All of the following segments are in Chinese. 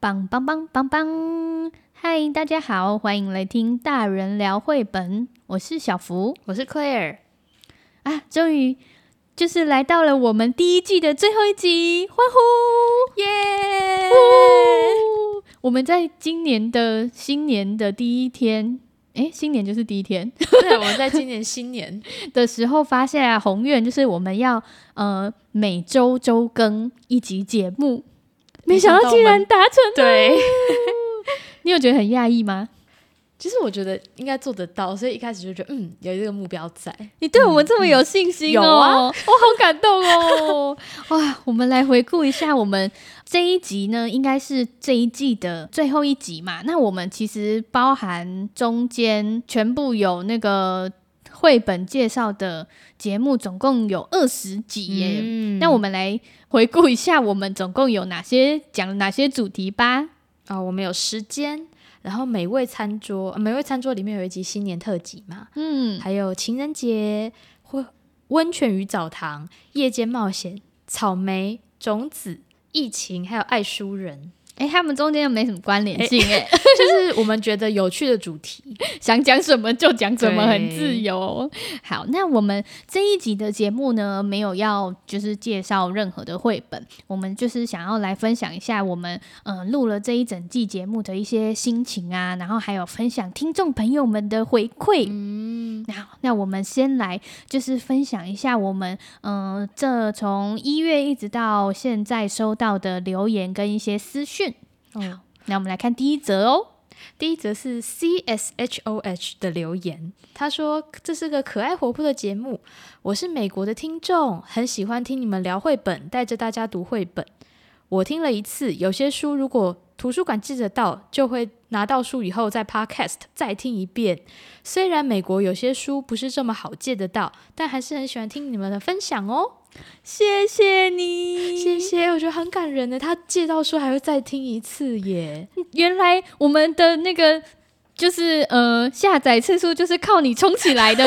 棒棒棒棒棒！嗨，大家好，欢迎来听大人聊绘本。我是小福，我是 Claire。啊，终于就是来到了我们第一季的最后一集，欢呼！耶！我们在今年的新年的第一天。哎，新年就是第一天。对，我们在今年新年 的时候发现啊，宏愿就是我们要呃每周周更一集节目，没想到竟然达成了。对，你有觉得很讶异吗？其实我觉得应该做得到，所以一开始就觉得嗯，有这个目标在。你对我们这么有信心哦，嗯嗯、有啊，我好感动哦。哇，我们来回顾一下我们。这一集呢，应该是这一季的最后一集嘛。那我们其实包含中间全部有那个绘本介绍的节目，总共有二十集耶。嗯、那我们来回顾一下，我们总共有哪些讲了哪些主题吧。啊、哦，我们有时间，然后美味餐桌，美味餐桌里面有一集新年特辑嘛。嗯，还有情人节，或温泉与澡堂，夜间冒险，草莓种子。疫情还有爱书人，哎、欸，他们中间又没什么关联性、欸，哎，就是我们觉得有趣的主题，想讲什么就讲什么，很自由。好，那我们这一集的节目呢，没有要就是介绍任何的绘本，我们就是想要来分享一下我们嗯录了这一整季节目的一些心情啊，然后还有分享听众朋友们的回馈。嗯，那那我们先来就是分享一下我们嗯这从一月一直到现在收到的留言跟一些私讯。好，那我们来看第一则哦。第一则是 C S H O H 的留言，他说：“这是个可爱活泼的节目，我是美国的听众，很喜欢听你们聊绘本，带着大家读绘本。我听了一次，有些书如果图书馆借得到，就会拿到书以后再 Podcast 再听一遍。虽然美国有些书不是这么好借得到，但还是很喜欢听你们的分享哦。”谢谢你，谢谢，我觉得很感人的。他借到书还会再听一次耶。原来我们的那个就是呃下载次数就是靠你冲起来的。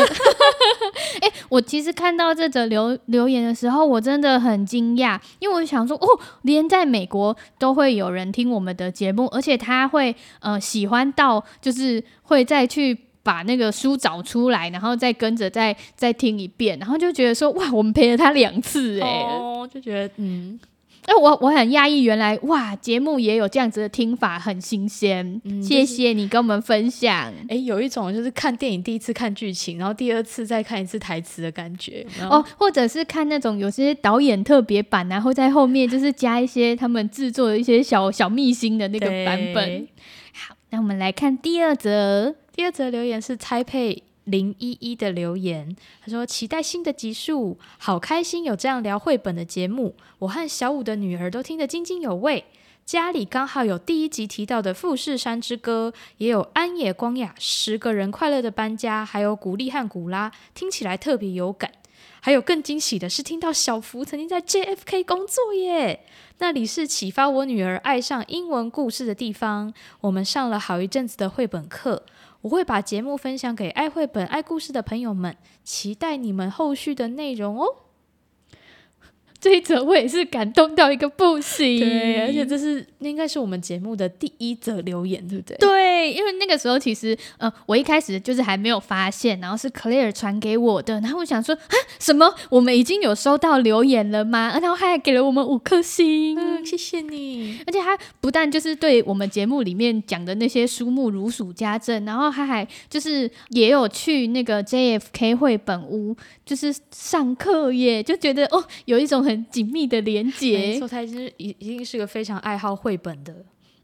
哎、欸，我其实看到这则留留言的时候，我真的很惊讶，因为我想说哦，连在美国都会有人听我们的节目，而且他会呃喜欢到就是会再去。把那个书找出来，然后再跟着再再听一遍，然后就觉得说哇，我们陪了他两次哎，哦，就觉得嗯，哎，我我很讶异，原来哇，节目也有这样子的听法，很新鲜。嗯，谢谢你跟我们分享。哎，有一种就是看电影第一次看剧情，然后第二次再看一次台词的感觉哦，或者是看那种有些导演特别版，然后在后面就是加一些他们制作的一些小小秘辛的那个版本。好，那我们来看第二则。第二则留言是猜配零一一的留言，他说：“期待新的集数，好开心有这样聊绘本的节目，我和小五的女儿都听得津津有味。家里刚好有第一集提到的《富士山之歌》，也有安野光雅十个人快乐的搬家，还有古力和古拉，听起来特别有感。还有更惊喜的是，听到小福曾经在 JFK 工作耶，那里是启发我女儿爱上英文故事的地方。我们上了好一阵子的绘本课。”我会把节目分享给爱绘本、爱故事的朋友们，期待你们后续的内容哦。这一则我也是感动到一个不行，对，而且这是应该是我们节目的第一则留言，对不对？对，因为那个时候其实呃，我一开始就是还没有发现，然后是 Claire 传给我的，然后我想说啊，什么？我们已经有收到留言了吗？然后他还给了我们五颗星，嗯，谢谢你。而且他不但就是对我们节目里面讲的那些书目如数家珍，然后他还就是也有去那个 JFK 绘本屋，就是上课耶，就觉得哦，有一种很。很紧密的连接，没错，他是已已经是个非常爱好绘本的，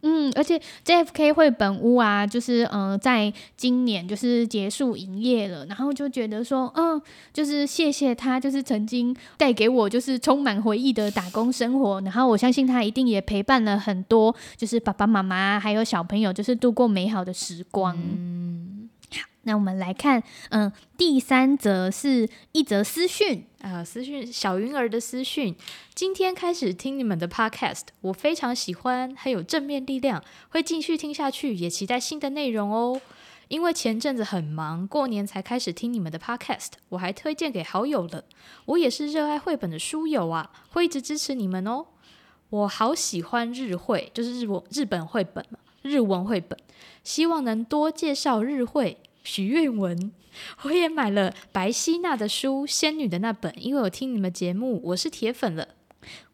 嗯，而且 JFK 绘本屋啊，就是嗯、呃，在今年就是结束营业了，然后就觉得说，嗯，就是谢谢他，就是曾经带给我就是充满回忆的打工生活，然后我相信他一定也陪伴了很多，就是爸爸妈妈还有小朋友，就是度过美好的时光。那我们来看，嗯，第三则是一则私讯。啊、呃，私讯小云儿的私讯，今天开始听你们的 podcast，我非常喜欢，还有正面力量，会继续听下去，也期待新的内容哦。因为前阵子很忙，过年才开始听你们的 podcast，我还推荐给好友了。我也是热爱绘本的书友啊，会一直支持你们哦。我好喜欢日绘，就是日文日本绘本嘛，日文绘本，希望能多介绍日绘。许愿文，我也买了白希娜的书《仙女》的那本，因为我听你们节目，我是铁粉了。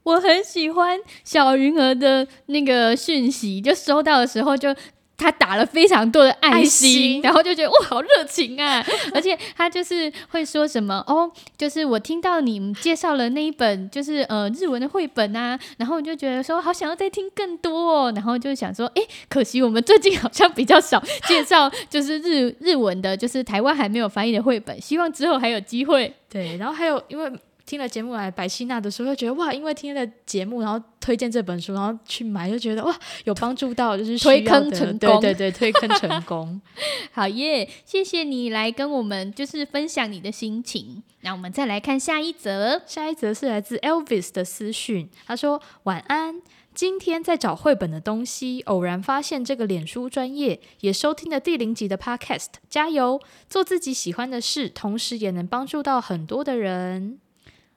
我很喜欢小云儿的那个讯息，就收到的时候就。他打了非常多的爱心，然后就觉得哇，好热情啊！而且他就是会说什么哦，就是我听到你们介绍了那一本，就是呃日文的绘本啊，然后我就觉得说好想要再听更多哦，然后就想说，哎，可惜我们最近好像比较少介绍，就是日日文的，就是台湾还没有翻译的绘本，希望之后还有机会。对，然后还有因为。听了节目来白希娜的时候，就觉得哇，因为听了节目，然后推荐这本书，然后去买，就觉得哇，有帮助到，就是推坑成功，对对对，推坑成功。好耶，谢谢你来跟我们就是分享你的心情。那我们再来看下一则，下一则是来自 Elvis 的私讯，他说晚安，今天在找绘本的东西，偶然发现这个脸书专业，也收听了第零集的 Podcast，加油，做自己喜欢的事，同时也能帮助到很多的人。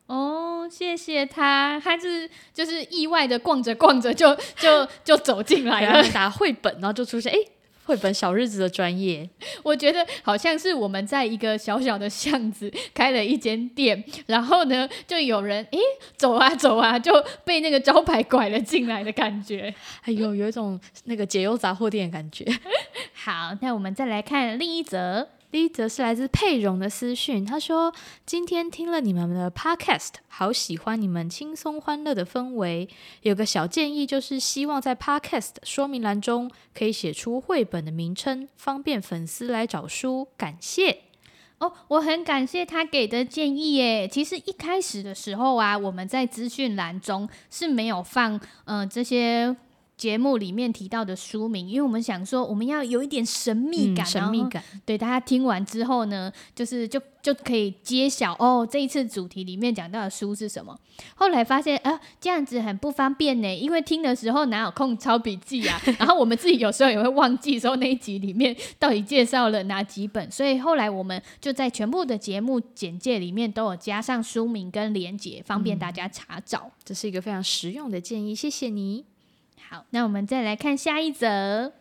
哦，谢谢他，他是就是意外的逛着逛着就就就走进来了，打绘本，然后就出现哎，绘本小日子的专业，我觉得好像是我们在一个小小的巷子开了一间店，然后呢，就有人哎走啊走啊，就被那个招牌拐了进来的感觉，哎呦，有一种那个解忧杂货店的感觉。好，那我们再来看另一则。第一则是来自佩蓉的私讯，他说：“今天听了你们的 podcast，好喜欢你们轻松欢乐的氛围。有个小建议，就是希望在 podcast 说明栏中可以写出绘本的名称，方便粉丝来找书。感谢哦，我很感谢他给的建议耶。其实一开始的时候啊，我们在资讯栏中是没有放嗯、这些。”节目里面提到的书名，因为我们想说我们要有一点神秘感，嗯、神秘感。对，大家听完之后呢，就是就就可以揭晓哦，这一次主题里面讲到的书是什么。后来发现啊，这样子很不方便呢，因为听的时候哪有空抄笔记啊？然后我们自己有时候也会忘记说那一集里面到底介绍了哪几本，所以后来我们就在全部的节目简介里面都有加上书名跟连结，方便大家查找。嗯、这是一个非常实用的建议，谢谢你。好，那我们再来看下一则，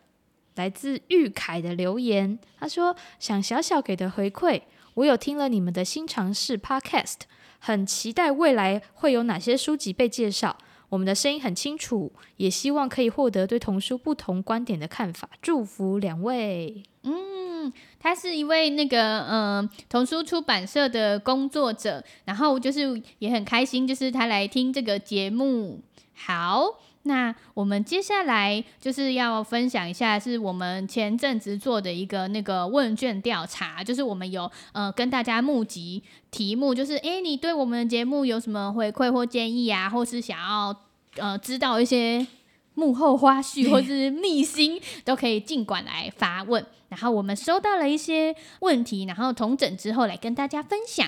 来自玉凯的留言。他说：“想小小给的回馈，我有听了你们的新尝试 Podcast，很期待未来会有哪些书籍被介绍。我们的声音很清楚，也希望可以获得对童书不同观点的看法。祝福两位。”嗯，他是一位那个嗯、呃、童书出版社的工作者，然后就是也很开心，就是他来听这个节目。好。那我们接下来就是要分享一下，是我们前阵子做的一个那个问卷调查，就是我们有呃跟大家募集题目，就是诶，你对我们的节目有什么回馈或建议啊，或是想要呃知道一些幕后花絮或是秘辛，都可以尽管来发问。然后我们收到了一些问题，然后统整之后来跟大家分享。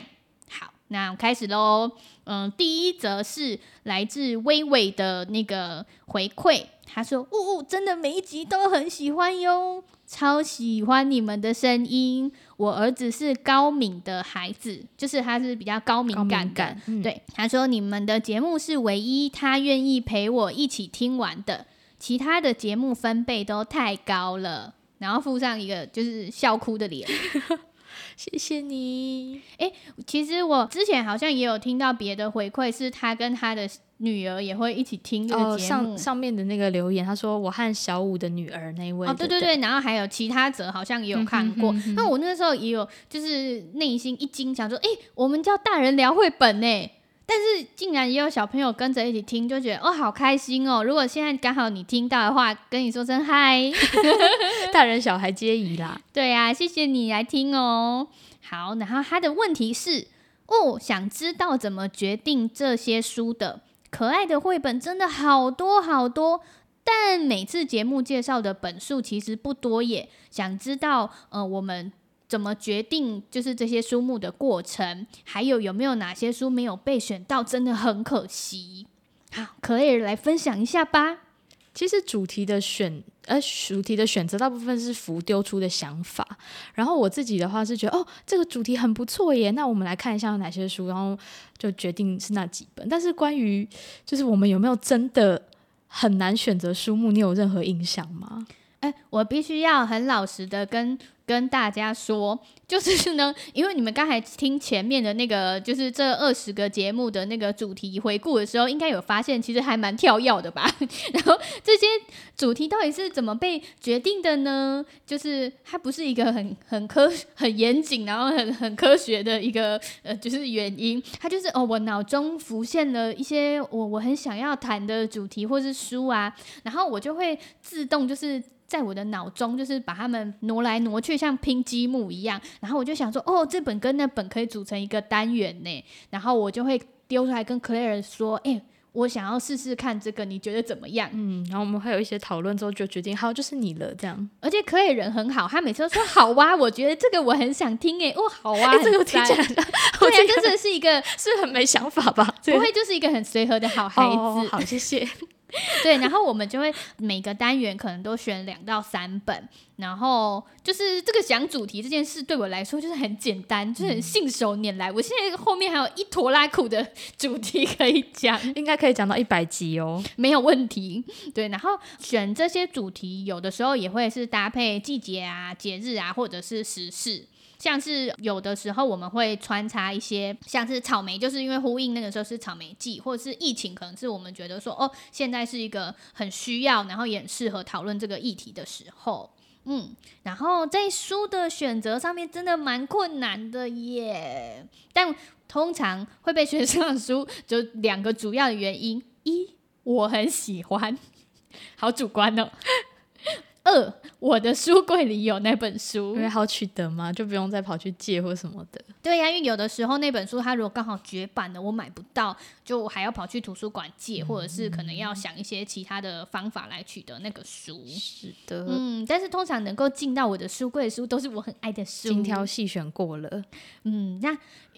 好，那开始喽。嗯，第一则是来自微微的那个回馈，他说：“呜呜，真的每一集都很喜欢哟，超喜欢你们的声音。我儿子是高敏的孩子，就是他是比较高敏感的。感嗯、对，他说你们的节目是唯一他愿意陪我一起听完的，其他的节目分贝都太高了。”然后附上一个就是笑哭的脸。谢谢你。诶，其实我之前好像也有听到别的回馈，是他跟他的女儿也会一起听这个节目。哦，上上面的那个留言，他说我和小五的女儿那一位。哦，对对对，然后还有其他者好像也有看过。那我那时候也有，就是内心一惊，想说，诶，我们叫大人聊绘本呢。但是竟然也有小朋友跟着一起听，就觉得哦，好开心哦！如果现在刚好你听到的话，跟你说声嗨，大人小孩皆宜啦。对啊，谢谢你来听哦。好，然后他的问题是哦，想知道怎么决定这些书的？可爱的绘本真的好多好多，但每次节目介绍的本数其实不多耶。想知道呃，我们。怎么决定就是这些书目的过程，还有有没有哪些书没有被选到，真的很可惜。好，可以来分享一下吧。其实主题的选，呃，主题的选择大部分是浮丢出的想法。然后我自己的话是觉得，哦，这个主题很不错耶，那我们来看一下有哪些书，然后就决定是那几本。但是关于就是我们有没有真的很难选择书目，你有任何印象吗？我必须要很老实的跟跟大家说，就是呢，因为你们刚才听前面的那个，就是这二十个节目的那个主题回顾的时候，应该有发现，其实还蛮跳跃的吧？然后这些主题到底是怎么被决定的呢？就是它不是一个很很科很严谨，然后很很科学的一个呃，就是原因，它就是哦，我脑中浮现了一些我我很想要谈的主题或是书啊，然后我就会自动就是。在我的脑中，就是把它们挪来挪去，像拼积木一样。然后我就想说，哦，这本跟那本可以组成一个单元呢。然后我就会丢出来跟 Claire 说，哎、欸，我想要试试看这个，你觉得怎么样？嗯，然后我们会有一些讨论之后就决定，好，就是你了，这样。而且 Claire 人很好，他每次都说好哇，我觉得这个我很想听，哎，哦，好啊，欸、这个我听起来，对啊，真的是一个是很没想法吧？不会，就是一个很随和的好孩子。哦、好，谢谢。对，然后我们就会每个单元可能都选两到三本，然后就是这个讲主题这件事对我来说就是很简单，就是很信手拈来。我现在后面还有一坨拉裤的主题可以讲，应该可以讲到一百集哦，没有问题。对，然后选这些主题有的时候也会是搭配季节啊、节日啊，或者是时事。像是有的时候我们会穿插一些，像是草莓，就是因为呼应那个时候是草莓季，或者是疫情，可能是我们觉得说哦，现在是一个很需要，然后也很适合讨论这个议题的时候，嗯，然后在书的选择上面真的蛮困难的耶，但通常会被选上的书就两个主要的原因：一，我很喜欢，好主观哦。二，我的书柜里有那本书，因为好取得嘛，就不用再跑去借或什么的。对呀、啊，因为有的时候那本书它如果刚好绝版了，我买不到，就我还要跑去图书馆借，或者是可能要想一些其他的方法来取得那个书。是的，嗯，但是通常能够进到我的书柜的书，都是我很爱的书，精挑细选过了。嗯，那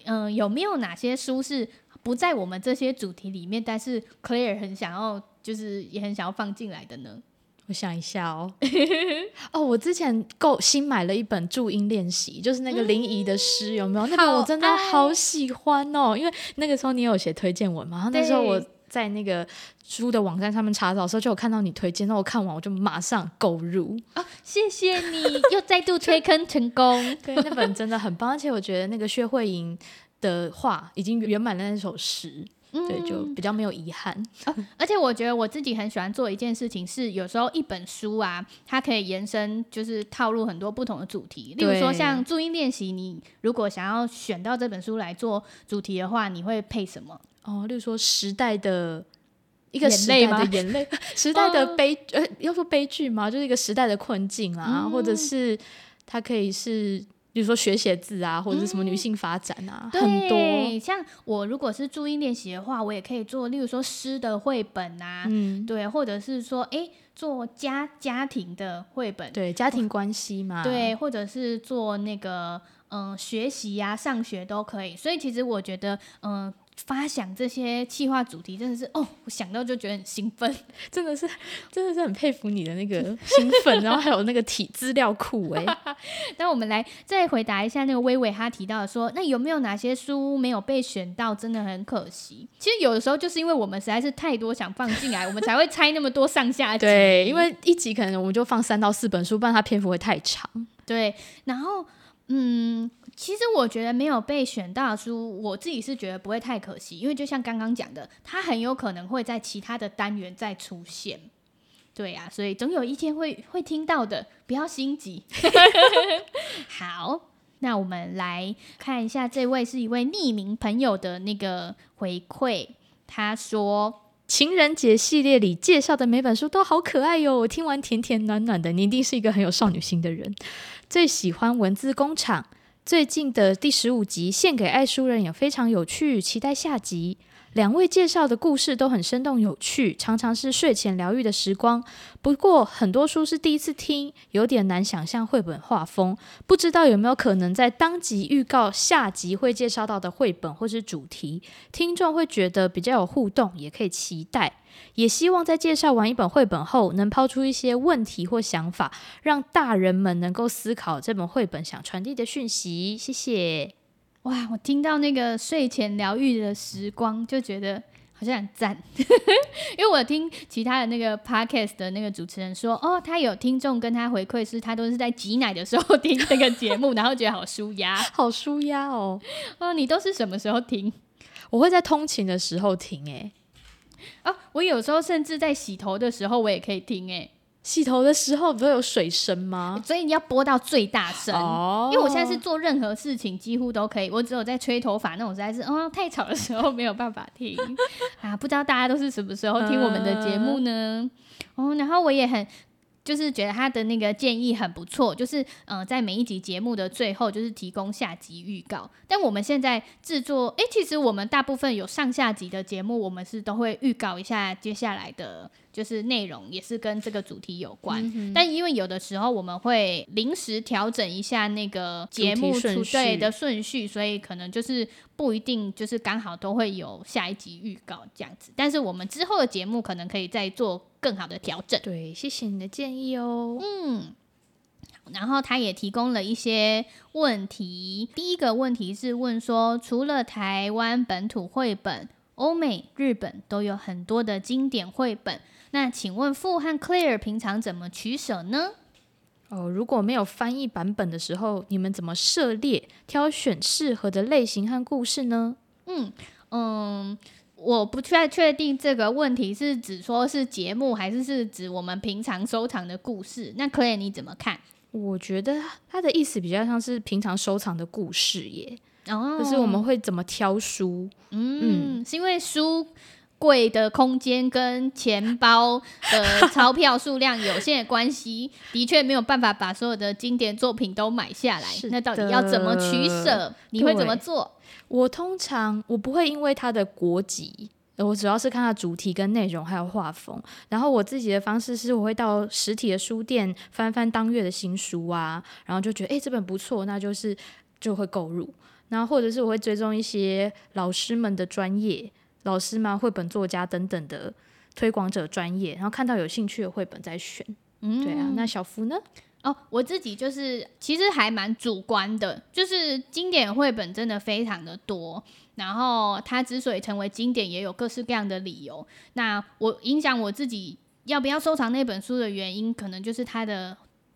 嗯、呃，有没有哪些书是不在我们这些主题里面，但是 Claire 很想要，就是也很想要放进来的呢？我想一下哦，哦，我之前购新买了一本注音练习，就是那个林怡的诗，有没有？那本我真的好喜欢哦，因为那个时候你有写推荐文嘛，然后那时候我在那个书的网站上面查找的时候，就有看到你推荐，那我看完我就马上购入。哦，谢谢你又再度推坑成功。对，那本真的很棒，而且我觉得那个薛慧莹的话已经圆满了那首诗。对，就比较没有遗憾。而且我觉得我自己很喜欢做一件事情，是有时候一本书啊，它可以延伸，就是套入很多不同的主题。例如说像注音练习，你如果想要选到这本书来做主题的话，你会配什么？哦，例如说时代的一个 时代的眼泪，时代的悲，呃，要说悲剧吗？就是一个时代的困境啊，嗯、或者是它可以是。比如说学写字啊，或者是什么女性发展啊，嗯、很多。像我如果是注音练习的话，我也可以做，例如说诗的绘本啊，嗯，对，或者是说，哎、欸，做家家庭的绘本，对，家庭关系嘛，对，或者是做那个，嗯、呃，学习呀、啊，上学都可以。所以其实我觉得，嗯、呃。发想这些企划主题真的是哦，我想到就觉得很兴奋，真的是真的是很佩服你的那个 兴奋，然后还有那个体资料库哎。那我们来再回答一下那个微微他提到的说，那有没有哪些书没有被选到，真的很可惜。其实有的时候就是因为我们实在是太多想放进来，我们才会拆那么多上下集。对，因为一集可能我们就放三到四本书，不然它篇幅会太长。对，然后嗯。其实我觉得没有被选到的书，我自己是觉得不会太可惜，因为就像刚刚讲的，它很有可能会在其他的单元再出现。对啊，所以总有一天会会听到的，不要心急。好，那我们来看一下，这位是一位匿名朋友的那个回馈，他说情人节系列里介绍的每本书都好可爱哟，我听完甜甜暖暖的，你一定是一个很有少女心的人，最喜欢文字工厂。最近的第十五集献给爱书人也非常有趣，期待下集。两位介绍的故事都很生动有趣，常常是睡前疗愈的时光。不过很多书是第一次听，有点难想象绘本画风。不知道有没有可能在当集预告下集会介绍到的绘本或是主题，听众会觉得比较有互动，也可以期待。也希望在介绍完一本绘本后，能抛出一些问题或想法，让大人们能够思考这本绘本想传递的讯息。谢谢。哇，我听到那个睡前疗愈的时光，就觉得好像很赞。因为我听其他的那个 podcast 的那个主持人说，哦，他有听众跟他回馈，是他都是在挤奶的时候听这个节目，然后觉得好舒压，好舒压哦。哦，你都是什么时候听？我会在通勤的时候听，诶。哦，我有时候甚至在洗头的时候，我也可以听，诶。洗头的时候不会有水声吗？所以你要播到最大声，oh. 因为我现在是做任何事情几乎都可以，我只有在吹头发那种实在是哦太吵的时候没有办法听 啊。不知道大家都是什么时候听我们的节目呢？哦、uh.，然后我也很。就是觉得他的那个建议很不错，就是呃，在每一集节目的最后，就是提供下集预告。但我们现在制作，诶，其实我们大部分有上下集的节目，我们是都会预告一下接下来的，就是内容也是跟这个主题有关。嗯、但因为有的时候我们会临时调整一下那个节目出对的顺序，所以可能就是不一定就是刚好都会有下一集预告这样子。但是我们之后的节目可能可以再做。更好的调整，对，谢谢你的建议哦。嗯，然后他也提供了一些问题。第一个问题是问说，除了台湾本土绘本，欧美、日本都有很多的经典绘本。那请问富和 Claire 平常怎么取舍呢？哦，如果没有翻译版本的时候，你们怎么涉猎、挑选适合的类型和故事呢？嗯嗯。我不太确定这个问题是指说是节目，还是是指我们平常收藏的故事。那 Claire 你怎么看？我觉得他的意思比较像是平常收藏的故事耶。哦，就是我们会怎么挑书？嗯，嗯是因为书柜的空间跟钱包的钞票数量有限的关系，的确没有办法把所有的经典作品都买下来。那到底要怎么取舍？你会怎么做？我通常我不会因为它的国籍，我主要是看它主题跟内容还有画风。然后我自己的方式是，我会到实体的书店翻翻当月的新书啊，然后就觉得诶，这本不错，那就是就会购入。然后或者是我会追踪一些老师们的专业，老师嘛、绘本作家等等的推广者专业，然后看到有兴趣的绘本再选。嗯，对啊，那小福呢？哦，我自己就是其实还蛮主观的，就是经典绘本真的非常的多，然后它之所以成为经典，也有各式各样的理由。那我影响我自己要不要收藏那本书的原因，可能就是它的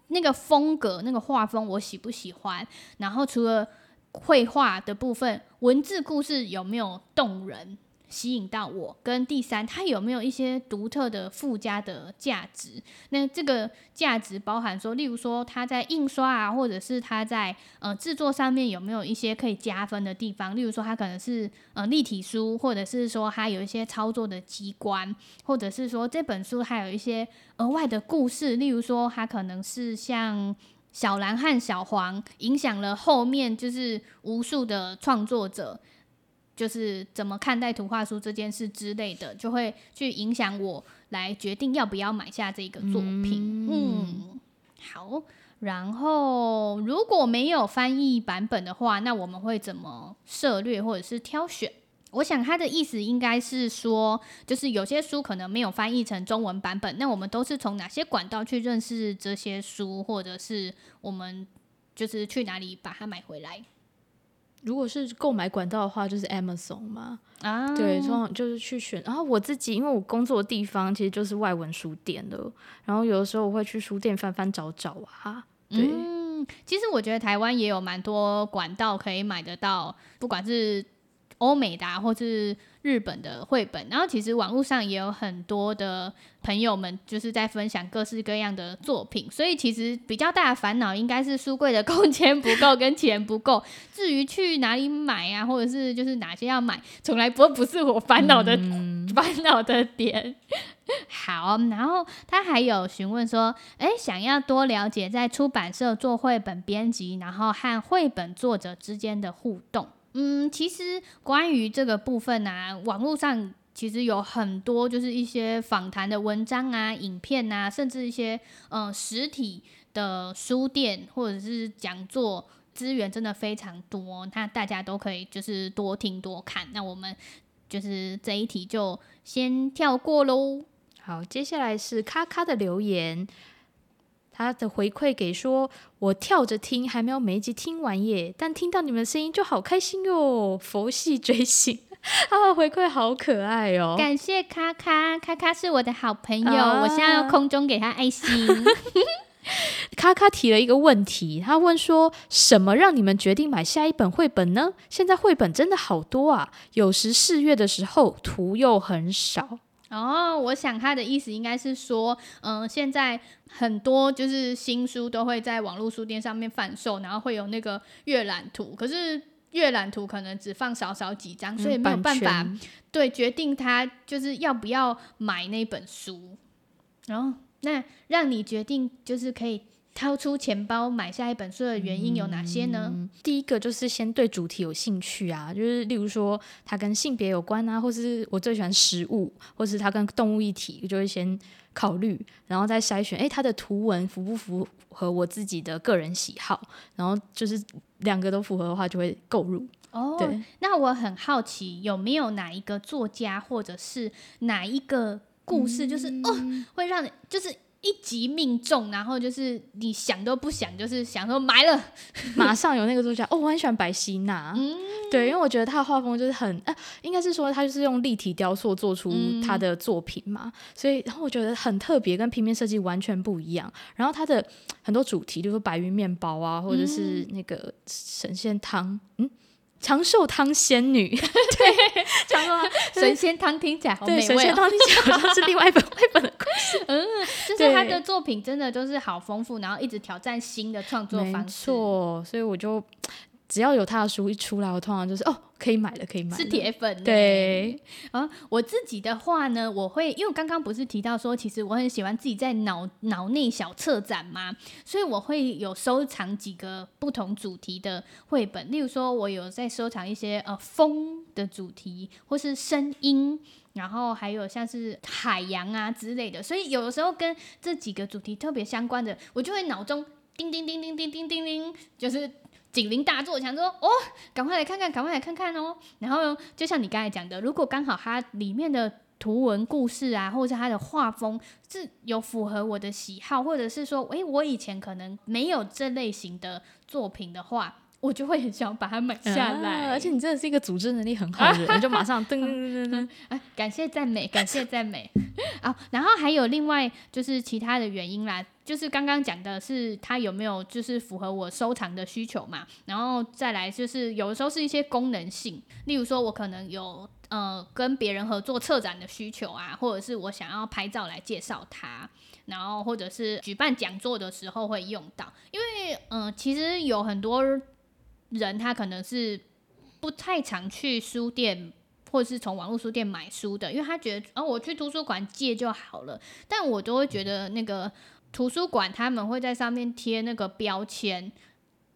那个风格、那个画风，我喜不喜欢。然后除了绘画的部分，文字故事有没有动人？吸引到我，跟第三，它有没有一些独特的附加的价值？那这个价值包含说，例如说它在印刷啊，或者是它在呃制作上面有没有一些可以加分的地方？例如说它可能是呃立体书，或者是说它有一些操作的机关，或者是说这本书还有一些额外的故事，例如说它可能是像小蓝和小黄影响了后面就是无数的创作者。就是怎么看待图画书这件事之类的，就会去影响我来决定要不要买下这个作品。嗯，嗯，好。然后如果没有翻译版本的话，那我们会怎么涉略或者是挑选？我想他的意思应该是说，就是有些书可能没有翻译成中文版本，那我们都是从哪些管道去认识这些书，或者是我们就是去哪里把它买回来？如果是购买管道的话，就是 Amazon 嘛。啊，对，通常就是去选。然后我自己，因为我工作的地方其实就是外文书店的，然后有的时候我会去书店翻翻找找啊。对，嗯，其实我觉得台湾也有蛮多管道可以买得到，不管是欧美的或是。日本的绘本，然后其实网络上也有很多的朋友们就是在分享各式各样的作品，所以其实比较大的烦恼应该是书柜的空间不够跟钱不够。至于去哪里买啊，或者是就是哪些要买，从来不不是我烦恼的、嗯、烦恼的点。好，然后他还有询问说，哎，想要多了解在出版社做绘本编辑，然后和绘本作者之间的互动。嗯，其实关于这个部分啊，网络上其实有很多就是一些访谈的文章啊、影片啊，甚至一些嗯、呃、实体的书店或者是讲座资源，真的非常多。那大家都可以就是多听多看。那我们就是这一题就先跳过喽。好，接下来是咔咔的留言。他的回馈给说：“我跳着听，还没有每一集听完耶，但听到你们的声音就好开心哟，佛系追星。”他的回馈好可爱哦，感谢咔咔，咔咔是我的好朋友，啊、我现在要空中给他爱心。咔咔提了一个问题，他问说：“什么让你们决定买下一本绘本呢？现在绘本真的好多啊，有时试阅的时候图又很少。”哦，我想他的意思应该是说，嗯、呃，现在很多就是新书都会在网络书店上面贩售，然后会有那个阅览图，可是阅览图可能只放少少几张，所以没有办法、嗯、对决定他就是要不要买那本书。然后，那让你决定就是可以。掏出钱包买下一本书的原因有哪些呢？嗯，第一个就是先对主题有兴趣啊，就是例如说它跟性别有关啊，或是我最喜欢食物，或是它跟动物一体，我就会先考虑，然后再筛选，诶，它的图文符不符合我自己的个人喜好，然后就是两个都符合的话，就会购入。哦，对，那我很好奇，有没有哪一个作家或者是哪一个故事，就是、嗯、哦，会让你就是。一击命中，然后就是你想都不想，就是想说埋了，马上有那个作家哦，我很喜欢白希娜，嗯，对，因为我觉得他的画风就是很，呃，应该是说他就是用立体雕塑做出他的作品嘛，嗯、所以然后我觉得很特别，跟平面设计完全不一样。然后他的很多主题，比如说白云面包啊，或者是那个神仙汤，嗯。长寿汤仙女，对，长寿汤 神仙汤听起来好美味哦。神仙汤听起来好像是另外一本绘本的故事。嗯，就是他的作品真的都是好丰富，然后一直挑战新的创作方式。没错，所以我就。只要有他的书一出来，我通常就是哦，可以买了，可以买了，是铁粉。对啊，我自己的话呢，我会因为刚刚不是提到说，其实我很喜欢自己在脑脑内小策展嘛，所以我会有收藏几个不同主题的绘本。例如说，我有在收藏一些呃风的主题，或是声音，然后还有像是海洋啊之类的。所以有的时候跟这几个主题特别相关的，我就会脑中叮叮叮叮叮叮叮叮，就是。警铃大作，想说哦，赶快来看看，赶快来看看哦。然后就像你刚才讲的，如果刚好它里面的图文故事啊，或者是它的画风是有符合我的喜好，或者是说，诶，我以前可能没有这类型的作品的话。我就会很想把它买下来，啊，而且你真的是一个组织能力很好的人，就马上噔噔噔噔噔，感谢赞美，感谢赞美啊！然后还有另外就是其他的原因啦，就是刚刚讲的是它有没有就是符合我收藏的需求嘛，然后再来就是有的时候是一些功能性，例如说我可能有呃跟别人合作策展的需求啊，或者是我想要拍照来介绍它，然后或者是举办讲座的时候会用到，因为嗯、其实有很多。人他可能是不太常去书店，或者是从网络书店买书的，因为他觉得，哦，我去图书馆借就好了。但我都会觉得，那个图书馆他们会在上面贴那个标签，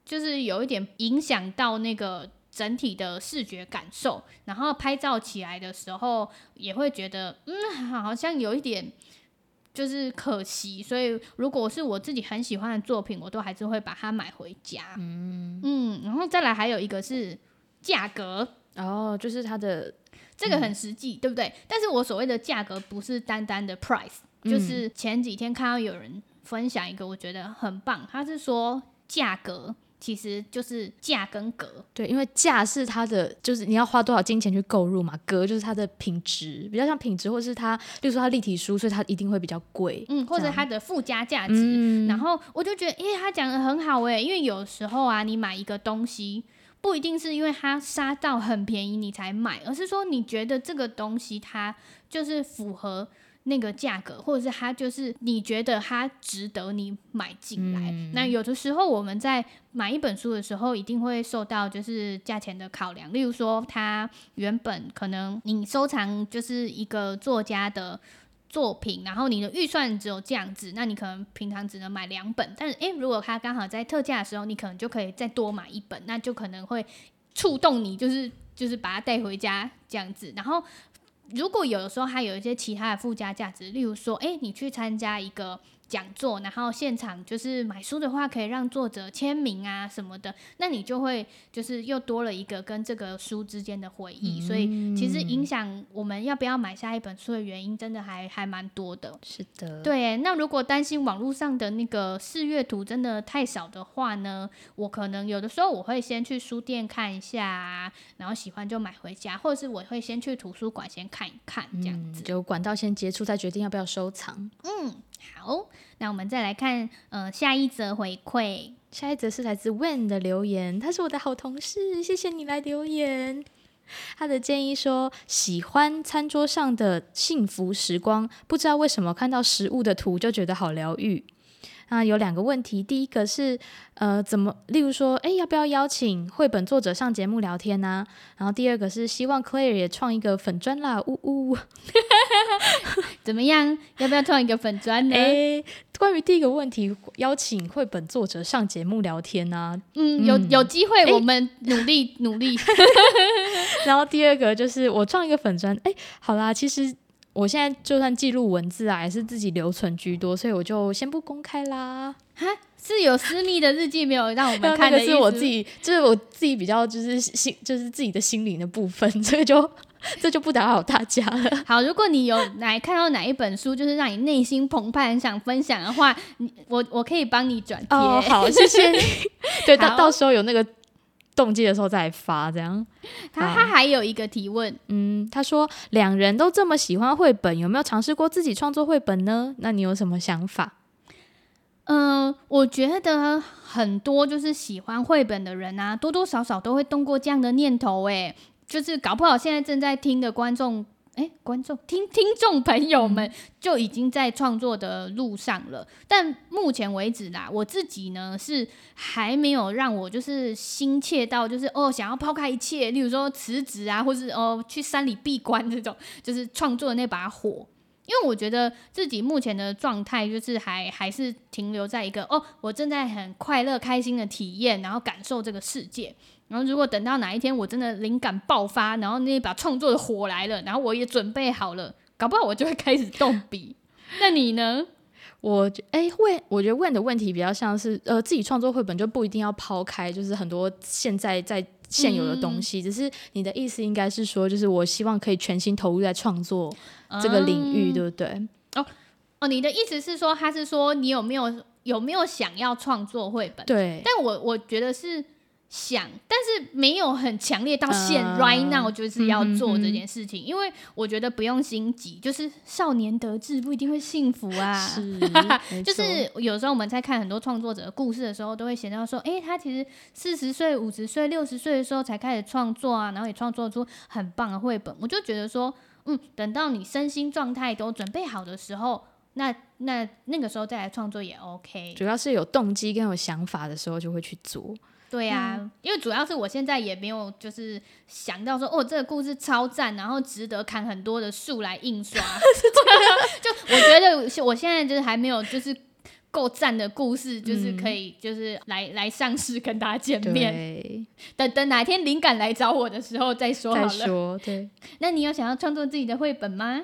就是有一点影响到那个整体的视觉感受。然后拍照起来的时候，也会觉得，嗯，好像有一点。就是可惜，所以如果是我自己很喜欢的作品，我都还是会把它买回家。嗯嗯，然后再来还有一个是价格哦，就是它的这个很实际，嗯、对不对？但是我所谓的价格不是单单的 price，就是前几天看到有人分享一个，我觉得很棒，他是说价格。其实就是价跟格，对，因为价是它的，就是你要花多少金钱去购入嘛，格就是它的品质，比较像品质，或是它，例如说它立体书，所以它一定会比较贵，嗯，或者它的附加价值。嗯、然后我就觉得，诶，他讲的很好诶，因为有时候啊，你买一个东西，不一定是因为它杀到很便宜你才买，而是说你觉得这个东西它就是符合。那个价格，或者是它就是你觉得它值得你买进来。嗯、那有的时候我们在买一本书的时候，一定会受到就是价钱的考量。例如说，它原本可能你收藏就是一个作家的作品，然后你的预算只有这样子，那你可能平常只能买两本。但是，诶，如果它刚好在特价的时候，你可能就可以再多买一本，那就可能会触动你，就是就是把它带回家这样子。然后如果有的时候还有一些其他的附加价值，例如说，哎、你去参加一个。讲座，然后现场就是买书的话，可以让作者签名啊什么的，那你就会就是又多了一个跟这个书之间的回忆，嗯、所以其实影响我们要不要买下一本书的原因，真的还还蛮多的。是的，对。那如果担心网络上的那个试阅图真的太少的话呢，我可能有的时候我会先去书店看一下，啊，然后喜欢就买回家，或者是我会先去图书馆先看一看，这样子，嗯、就管道先接触，再决定要不要收藏。嗯。好，那我们再来看，呃，下一则回馈，下一则是来自 Wen 的留言，他是我的好同事，谢谢你来留言。他的建议说，喜欢餐桌上的幸福时光，不知道为什么看到食物的图就觉得好疗愈。那有两个问题，第一个是，呃，怎么，例如说，哎，要不要邀请绘本作者上节目聊天呢？然后第二个是，希望 Claire 也创一个粉砖啦，呜呜，怎么样？要不要创一个粉砖呢？哎，关于第一个问题，邀请绘本作者上节目聊天呢？嗯，有有机会，我们努力 努力。然后第二个就是我创一个粉砖，哎，好啦，其实。我现在就算记录文字啊，也是自己留存居多，所以我就先不公开啦。哈，是有私密的日记没有让我们 看的？是我自己，就是我自己比较就是心，就是自己的心灵的部分，这个就这就不打扰大家了。好，如果你有来看到哪一本书，就是让你内心澎湃，很想分享的话，你我我可以帮你转贴。哦，好，谢谢你。对，到到时候有那个。动机的时候再发，这样。他他还有一个提问，嗯，他说两人都这么喜欢绘本，有没有尝试过自己创作绘本呢？那你有什么想法？嗯、呃，我觉得很多就是喜欢绘本的人啊，多多少少都会动过这样的念头，诶，就是搞不好现在正在听的观众。哎，观众听听众朋友们就已经在创作的路上了，但目前为止啦，我自己呢是还没有让我就是心切到就是哦想要抛开一切，例如说辞职啊，或是哦去山里闭关这种，就是创作的那把火。因为我觉得自己目前的状态就是还还是停留在一个哦，我正在很快乐开心的体验，然后感受这个世界。然后，如果等到哪一天我真的灵感爆发，然后那把创作的火来了，然后我也准备好了，搞不好我就会开始动笔。那你呢？我哎，问，我觉得问的问题比较像是，呃，自己创作绘本就不一定要抛开，就是很多现在在现有的东西，嗯、只是你的意思应该是说，就是我希望可以全心投入在创作这个领域，嗯、对不对？哦哦，你的意思是说，他是说你有没有有没有想要创作绘本？对，但我我觉得是。想，但是没有很强烈到现、uh, right now 就是要做这件事情，嗯、因为我觉得不用心急，就是少年得志不一定会幸福啊。是，就是有时候我们在看很多创作者的故事的时候，都会写到说，哎、欸，他其实四十岁、五十岁、六十岁的时候才开始创作啊，然后也创作出很棒的绘本。我就觉得说，嗯，等到你身心状态都准备好的时候，那那那个时候再来创作也 OK。主要是有动机跟有想法的时候，就会去做。对呀、啊，嗯、因为主要是我现在也没有就是想到说哦，这个故事超赞，然后值得砍很多的树来印刷。就我觉得我现在就是还没有就是够赞的故事，就是可以就是来、嗯、来上市跟大家见面。等等哪天灵感来找我的时候再说好了。再说，对。那你有想要创作自己的绘本吗？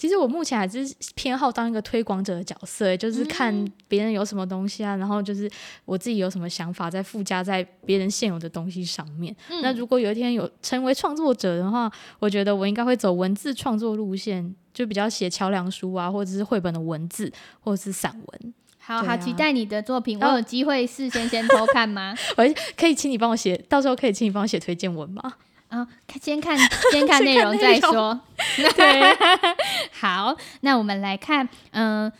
其实我目前还是偏好当一个推广者的角色，就是看别人有什么东西啊，嗯、然后就是我自己有什么想法，再附加在别人现有的东西上面。嗯、那如果有一天有成为创作者的话，我觉得我应该会走文字创作路线，就比较写桥梁书啊，或者是绘本的文字，或者是散文。好、啊、好期待你的作品，我有机会事先先偷看吗？我可以请你帮我写，到时候可以请你帮我写推荐文吗？啊，先看先看内容 再说。对，好，那我们来看，嗯、呃，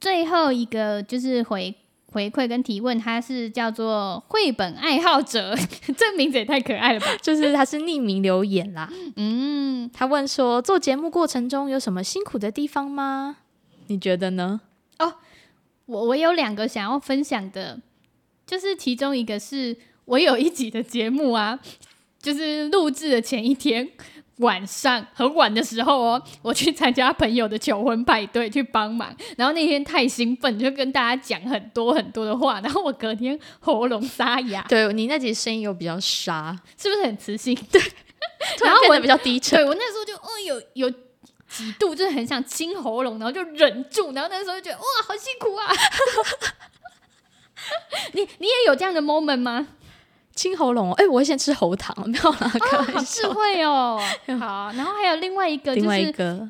最后一个就是回回馈跟提问，他是叫做绘本爱好者，这名字也太可爱了吧？就是他是匿名留言啦。嗯，他问说，做节目过程中有什么辛苦的地方吗？你觉得呢？哦，我我有两个想要分享的，就是其中一个是我有一集的节目啊。就是录制的前一天，晚上很晚的时候哦，我去参加朋友的求婚派对去帮忙，然后那天太兴奋，就跟大家讲很多很多的话，然后我隔天喉咙沙哑。对，你那集声音又比较沙，是不是很磁性？对，然后变得比较低沉。对，我那时候就哦有有几度就是很想清喉咙，然后就忍住，然后那时候就觉得哇好辛苦啊。你你也有这样的 moment 吗？清喉咙，哎、欸，我会先吃喉糖，没有啦，开玩笑。哦、好智慧哦。好，然后还有另外一个，就是，另外一个，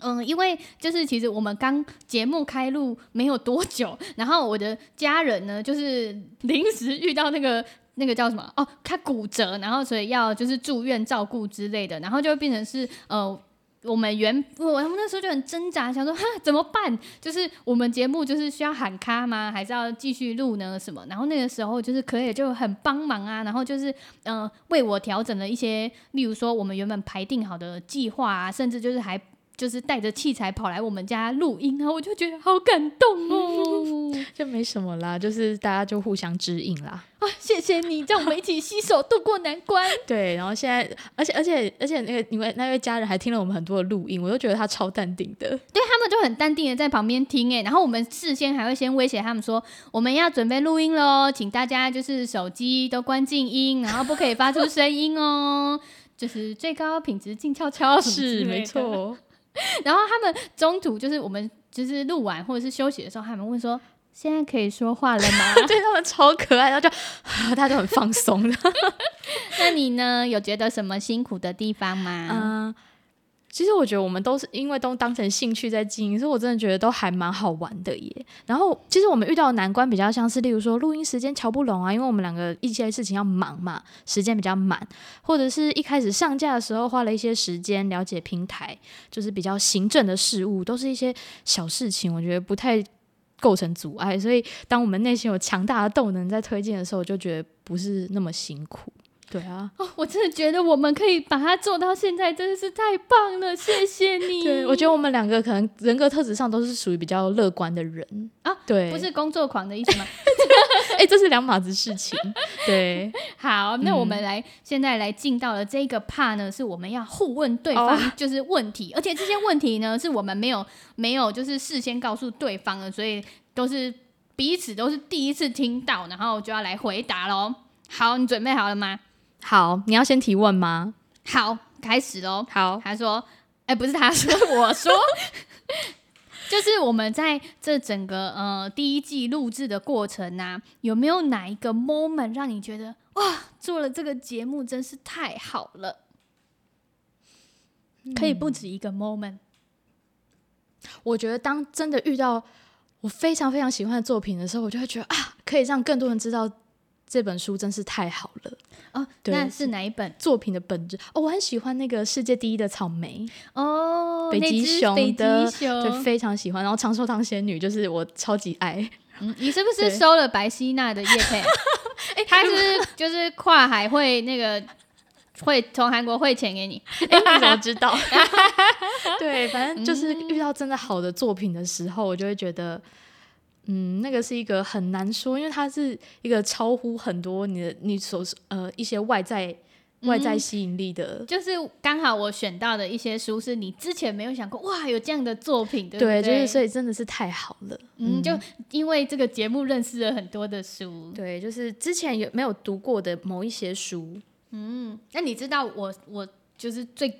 嗯，因为就是其实我们刚节目开录没有多久，然后我的家人呢，就是临时遇到那个 那个叫什么哦，他骨折，然后所以要就是住院照顾之类的，然后就会变成是呃。我们原我们那时候就很挣扎，想说哈怎么办？就是我们节目就是需要喊卡吗？还是要继续录呢？什么？然后那个时候就是可以就很帮忙啊，然后就是嗯、为我调整了一些，例如说我们原本排定好的计划啊，甚至就是还。就是带着器材跑来我们家录音，然后我就觉得好感动哦，就没什么啦，就是大家就互相指引啦。啊，谢谢你，让我们一起携手度过难关。对，然后现在，而且而且而且那个因为那位家人还听了我们很多的录音，我就觉得他超淡定的。对，他们就很淡定的在旁边听诶，然后我们事先还会先威胁他们说，我们要准备录音喽，请大家就是手机都关静音，然后不可以发出声音哦，就是最高品质静悄悄。是，没错。然后他们中途就是我们就是录完或者是休息的时候，他们问说：“现在可以说话了吗？” 对，他们超可爱，然后就 他就很放松。那你呢？有觉得什么辛苦的地方吗？嗯。其实我觉得我们都是因为都当成兴趣在经营，所以我真的觉得都还蛮好玩的耶。然后其实我们遇到的难关比较像是，例如说录音时间乔不拢啊，因为我们两个一些事情要忙嘛，时间比较满，或者是一开始上架的时候花了一些时间了解平台，就是比较行政的事物，都是一些小事情，我觉得不太构成阻碍。所以当我们内心有强大的动能在推进的时候，我就觉得不是那么辛苦。对啊，哦，我真的觉得我们可以把它做到现在，真的是太棒了，谢谢你。对，我觉得我们两个可能人格特质上都是属于比较乐观的人啊，对，不是工作狂的意思吗？哎、欸，这是两码子事情。对，好，那我们来、嗯、现在来进到了这个 part 呢，是我们要互问对方 就是问题，哦、而且这些问题呢是我们没有没有就是事先告诉对方的，所以都是彼此都是第一次听到，然后就要来回答喽。好，你准备好了吗？好，你要先提问吗？好，开始喽。好，他说：“哎、欸，不是他说，我说，就是我们在这整个呃第一季录制的过程呐、啊，有没有哪一个 moment 让你觉得哇，做了这个节目真是太好了？可以不止一个 moment。嗯、我觉得当真的遇到我非常非常喜欢的作品的时候，我就会觉得啊，可以让更多人知道。”这本书真是太好了哦！那是哪一本作品的本质？哦，我很喜欢那个世界第一的草莓哦，北极熊的，北极熊就非常喜欢。然后长寿堂仙女就是我超级爱。嗯，你是不是收了白希娜的叶配？哎，他是就是跨海会那个会从韩国汇钱给你？哎，你怎么知道？对，反正就是遇到真的好的作品的时候，我就会觉得。嗯，那个是一个很难说，因为它是一个超乎很多你的你所呃一些外在外在吸引力的，嗯、就是刚好我选到的一些书是你之前没有想过哇有这样的作品，对不对？对，就是所以真的是太好了。嗯，就因为这个节目认识了很多的书，对，就是之前有没有读过的某一些书。嗯，那你知道我我就是最。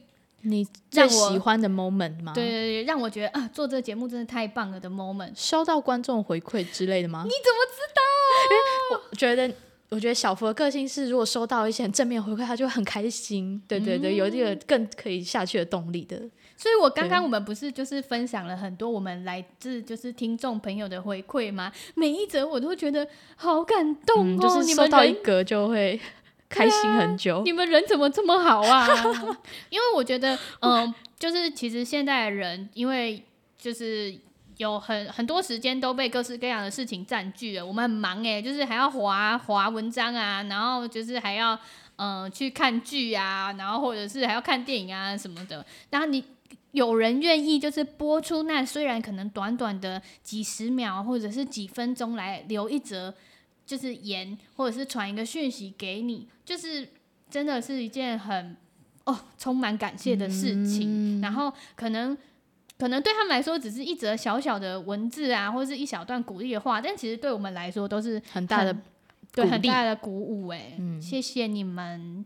你最喜欢的 moment 吗？对对对，让我觉得啊，做这个节目真的太棒了的 moment，收到观众回馈之类的吗？你怎么知道？因为我觉得，我觉得小福的个性是，如果收到一些很正面回馈，他就很开心。对对对，嗯、有这个更可以下去的动力的。所以我刚刚我们不是就是分享了很多我们来自就是听众朋友的回馈吗？每一则我都觉得好感动哦，嗯、就是收到一格就会。开心很久，啊，你们人怎么这么好啊？因为我觉得，嗯、呃，就是其实现在的人，因为就是有很很多时间都被各式各样的事情占据了，我们很忙哎，就是还要划划文章啊，然后就是还要嗯、呃、去看剧啊，然后或者是还要看电影啊什么的。然后你有人愿意就是播出那虽然可能短短的几十秒或者是几分钟来留一则。就是言，或者是传一个讯息给你，就是真的是一件很哦充满感谢的事情，嗯、然后可能可能对他们来说只是一则小小的文字啊，或者是一小段鼓励的话，但其实对我们来说都是很，很大的对很大的鼓舞哎，嗯、谢谢你们。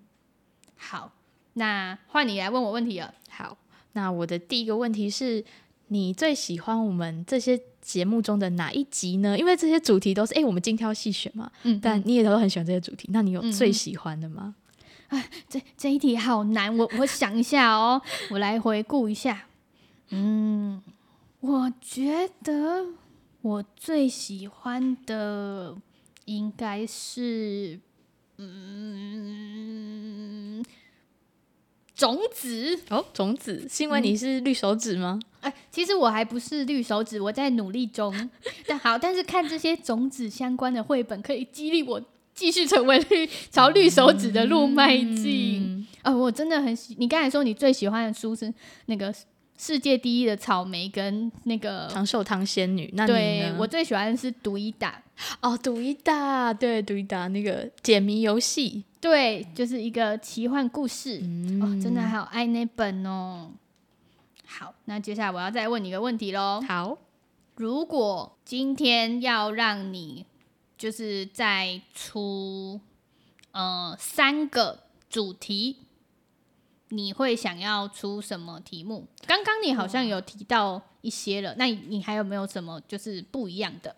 好，那换你来问我问题了。好，那我的第一个问题是你最喜欢我们这些节目中的哪一集呢？因为这些主题都是哎、欸，我们精挑细选嘛。嗯，但你也都很喜欢这些主题，那你有最喜欢的吗？哎、嗯，这这一题好难，我我想一下哦，我来回顾一下。嗯，我觉得我最喜欢的应该是。嗯，种子哦，种子是因为你是绿手指吗？哎、其实我还不是绿手指，我在努力中。但好，但是看这些种子相关的绘本，可以激励我继续成为绿朝绿手指的路迈进。啊、嗯哦，我真的很喜。你刚才说你最喜欢的书是那个？世界第一的草莓跟那个长寿汤仙女，那对我最喜欢的是读一打哦，读一打，对，读一打那个解谜游戏，对，就是一个奇幻故事，嗯、哦，真的好爱那本哦。好，那接下来我要再问你一个问题喽。好，如果今天要让你就是再出呃三个主题。你会想要出什么题目？刚刚你好像有提到一些了，那你还有没有什么就是不一样的？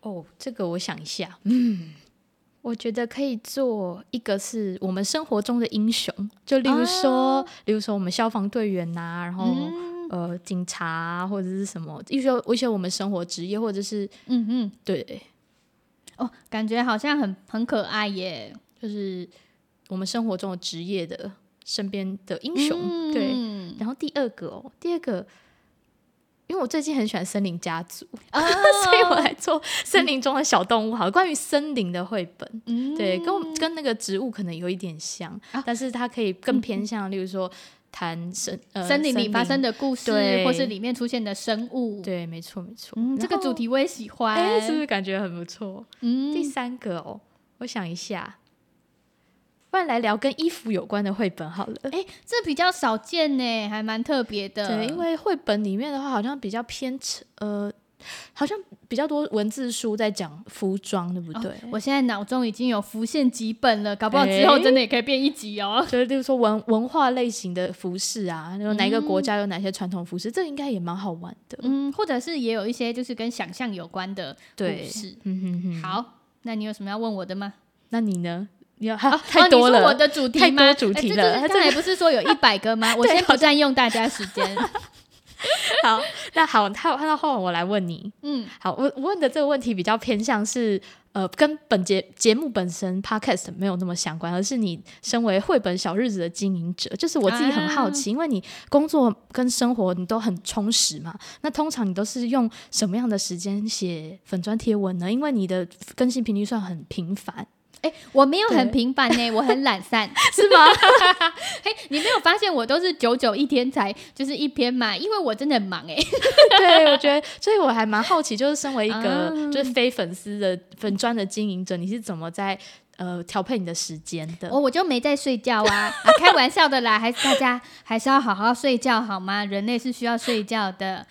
哦，这个我想一下，嗯，我觉得可以做一个是我们生活中的英雄，就例如说，啊、例如说我们消防队员呐、啊，然后、嗯、呃警察、啊、或者是什么，一些一些我们生活职业，或者是嗯嗯，对，哦，感觉好像很很可爱耶，就是。我们生活中的职业的身边的英雄，嗯、对。然后第二个哦，第二个，因为我最近很喜欢森林家族，哦、所以我来做森林中的小动物。好，关于森林的绘本，嗯、对，跟我跟那个植物可能有一点像，啊、但是它可以更偏向，例如说谈森呃森林里发生的故事，或是里面出现的生物。对，没错没错。嗯，这个主题我也喜欢，哎，是不是感觉很不错？嗯。第三个哦，我想一下。不然来聊跟衣服有关的绘本好了。哎、欸，这比较少见呢，还蛮特别的。对，因为绘本里面的话，好像比较偏呃，好像比较多文字书在讲服装，对不对？哦、我现在脑中已经有浮现几本了，搞不好之后真的也可以变一集哦。就是，例如说文文化类型的服饰啊，有哪一个国家有哪些传统服饰，嗯、这应该也蛮好玩的。嗯，或者是也有一些就是跟想象有关的故事。嗯哼哼。好，那你有什么要问我的吗？那你呢？有好 太多了，我的主题吗？太多主题了。刚才不是说有一百个吗？我先不占用大家时间。好，那好，他那后我来问你。嗯，好，我我问的这个问题比较偏向是呃，跟本节节目本身 podcast 没有那么相关，而是你身为绘本小日子的经营者，就是我自己很好奇，啊、因为你工作跟生活你都很充实嘛。那通常你都是用什么样的时间写粉砖贴文呢？因为你的更新频率算很频繁。哎、欸，我没有很频繁呢，对我很懒散，是吗？嘿，你没有发现我都是久久一天才就是一篇嘛？因为我真的很忙哎。对，我觉得，所以我还蛮好奇，就是身为一个就是非粉丝的粉砖的经营者，你是怎么在呃调配你的时间的？我我就没在睡觉啊啊，开玩笑的啦，还是大家还是要好好睡觉好吗？人类是需要睡觉的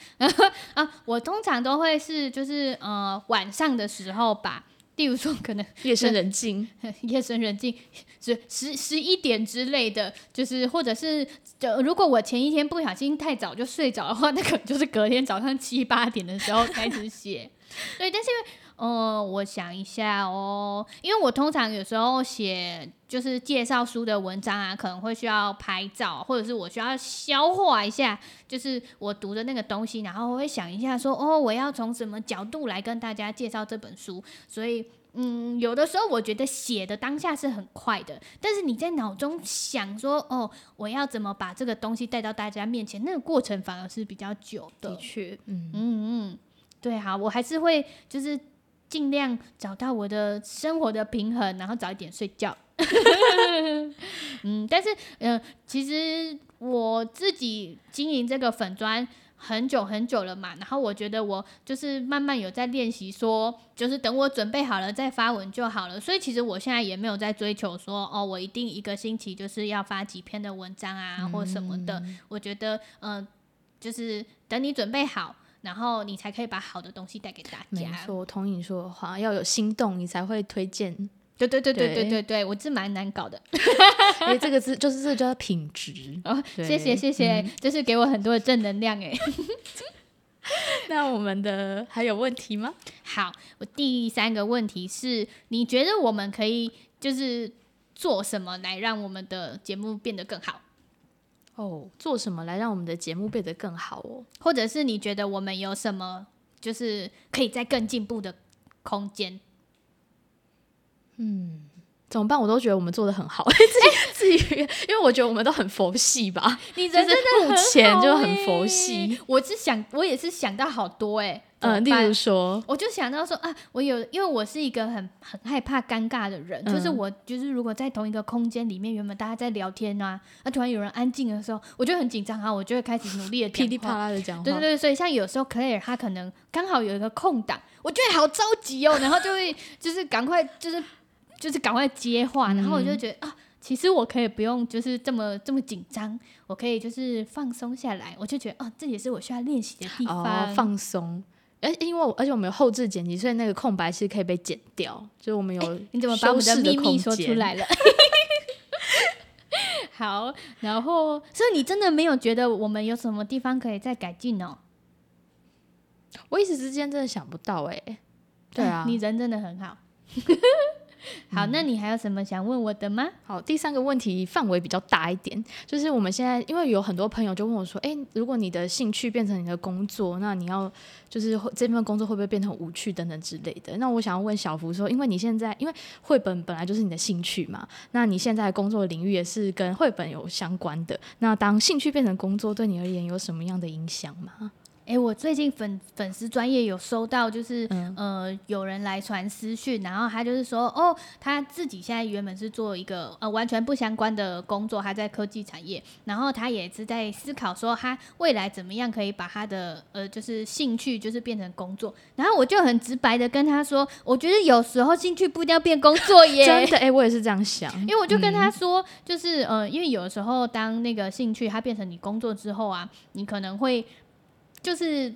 啊。我通常都会是就是呃晚上的时候吧。例如说，可能 夜深人静，夜深人静，是十十一点之类的，就是或者是，就如果我前一天不小心太早就睡着的话，那可能就是隔天早上七八点的时候开始写。对，但是因为，呃，我想一下哦，因为我通常有时候写就是介绍书的文章啊，可能会需要拍照，或者是我需要消化一下，就是我读的那个东西，然后我会想一下说，哦，我要从什么角度来跟大家介绍这本书，所以。嗯，有的时候我觉得写的当下是很快的，但是你在脑中想说，哦，我要怎么把这个东西带到大家面前，那个过程反而是比较久的。的确，嗯嗯嗯，对，好，我还是会就是尽量找到我的生活的平衡，然后早一点睡觉。嗯，但是，嗯、其实我自己经营这个粉专。很久很久了嘛，然后我觉得我就是慢慢有在练习，说就是等我准备好了再发文就好了。所以其实我现在也没有在追求说哦，我一定一个星期就是要发几篇的文章啊，或什么的。我觉得嗯、就是等你准备好，然后你才可以把好的东西带给大家。没错，我同意你说的话，要有心动，你才会推荐。对对对对对对对，我是蛮难搞的，因为这个字就是这个叫品质哦。谢谢谢谢，嗯、就是给我很多的正能量哎。那我们的还有问题吗？好，我第三个问题是，你觉得我们可以就是做什么来让我们的节目变得更好？哦，做什么来让我们的节目变得更好哦？或者是你觉得我们有什么就是可以再更进步的空间？嗯，怎么办？我都觉得我们做的很好，自己自己，因为我觉得我们都很佛系吧。你人真的目前就很佛系。我是想，我也是想到好多哎、欸。嗯，例如说，我就想到说啊，我有，因为我是一个很很害怕尴尬的人，嗯、就是我就是如果在同一个空间里面，原本大家在聊天啊，那、啊、突然有人安静的时候，我就很紧张啊，我就会开始努力的噼里啪啦的讲话。对对对，所以像有时候 Claire 他可能刚好有一个空档，我觉得好着急哦，然后就会就是赶快就是。就是赶快接话，然后我就觉得、嗯、啊，其实我可以不用就是这么这么紧张，我可以就是放松下来。我就觉得啊，这也是我需要练习的地方。哦、放松，而因为而且我们有后置剪辑，所以那个空白是可以被剪掉。就是我们有、欸，你怎么把我们的秘密说出来了？好，然后所以你真的没有觉得我们有什么地方可以再改进哦？我一时之间真的想不到哎、欸。对啊，你人真的很好。好，那你还有什么想问我的吗？嗯、好，第三个问题范围比较大一点，就是我们现在因为有很多朋友就问我说，哎、欸，如果你的兴趣变成你的工作，那你要就是这份工作会不会变成无趣等等之类的？那我想要问小福说，因为你现在因为绘本本来就是你的兴趣嘛，那你现在工作领域也是跟绘本有相关的，那当兴趣变成工作，对你而言有什么样的影响吗？哎、欸，我最近粉粉丝专业有收到，就是、嗯、呃有人来传私讯，然后他就是说，哦，他自己现在原本是做一个呃完全不相关的工作，他在科技产业，然后他也是在思考说，他未来怎么样可以把他的呃就是兴趣就是变成工作，然后我就很直白的跟他说，我觉得有时候兴趣不一定要变工作耶，真的，哎、欸，我也是这样想，因为我就跟他说，嗯、就是呃，因为有时候当那个兴趣它变成你工作之后啊，你可能会。就是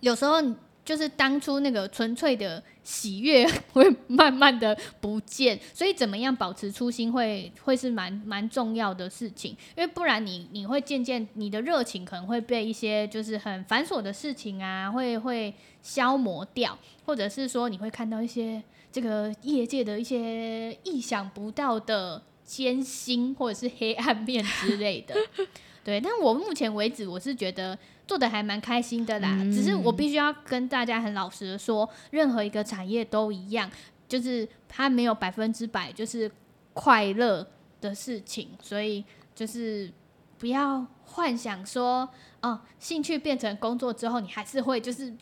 有时候，就是当初那个纯粹的喜悦 会慢慢的不见，所以怎么样保持初心会会是蛮蛮重要的事情，因为不然你你会渐渐你的热情可能会被一些就是很繁琐的事情啊，会会消磨掉，或者是说你会看到一些这个业界的一些意想不到的艰辛或者是黑暗面之类的。对，但我目前为止我是觉得。做的还蛮开心的啦，嗯、只是我必须要跟大家很老实的说，任何一个产业都一样，就是它没有百分之百就是快乐的事情，所以就是不要幻想说，哦，兴趣变成工作之后，你还是会就是。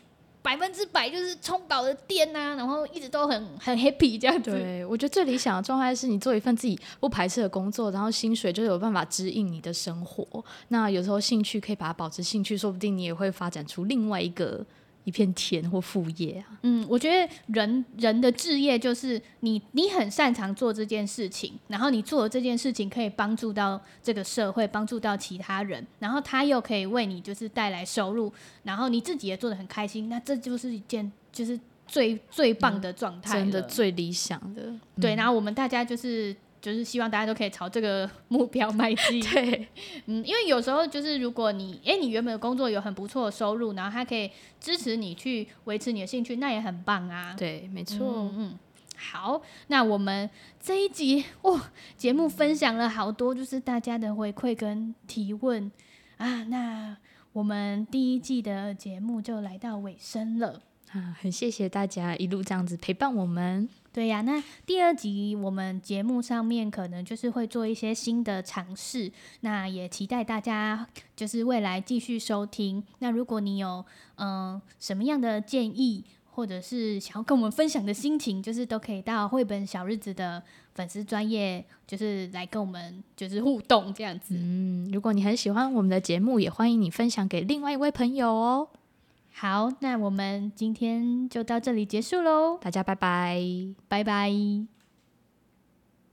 百分之百就是充饱了电呐、啊，然后一直都很很 happy 这样子。对，我觉得最理想的状态是你做一份自己不排斥的工作，然后薪水就有办法指引你的生活。那有时候兴趣可以把它保持兴趣，说不定你也会发展出另外一个。一片田或副业啊，嗯，我觉得人人的志业就是你，你很擅长做这件事情，然后你做的这件事情可以帮助到这个社会，帮助到其他人，然后他又可以为你就是带来收入，然后你自己也做的很开心，那这就是一件就是最最棒的状态，真的最理想的。对，然后我们大家就是。就是希望大家都可以朝这个 目标迈进。对，嗯，因为有时候就是如果你，哎、欸，你原本的工作有很不错的收入，然后它可以支持你去维持你的兴趣，那也很棒啊。对，没错。嗯，嗯，好，那我们这一集哦，节目分享了好多，就是大家的回馈跟提问啊。那我们第一季的节目就来到尾声了啊，很谢谢大家一路这样子陪伴我们。对呀、那第二集我们节目上面可能就是会做一些新的尝试，那也期待大家就是未来继续收听。那如果你有嗯、什么样的建议，或者是想要跟我们分享的心情，就是都可以到绘本小日子的粉丝专业，就是来跟我们就是互动这样子。嗯，如果你很喜欢我们的节目，也欢迎你分享给另外一位朋友哦。好，那我们今天就到这里结束喽，大家拜拜，拜拜。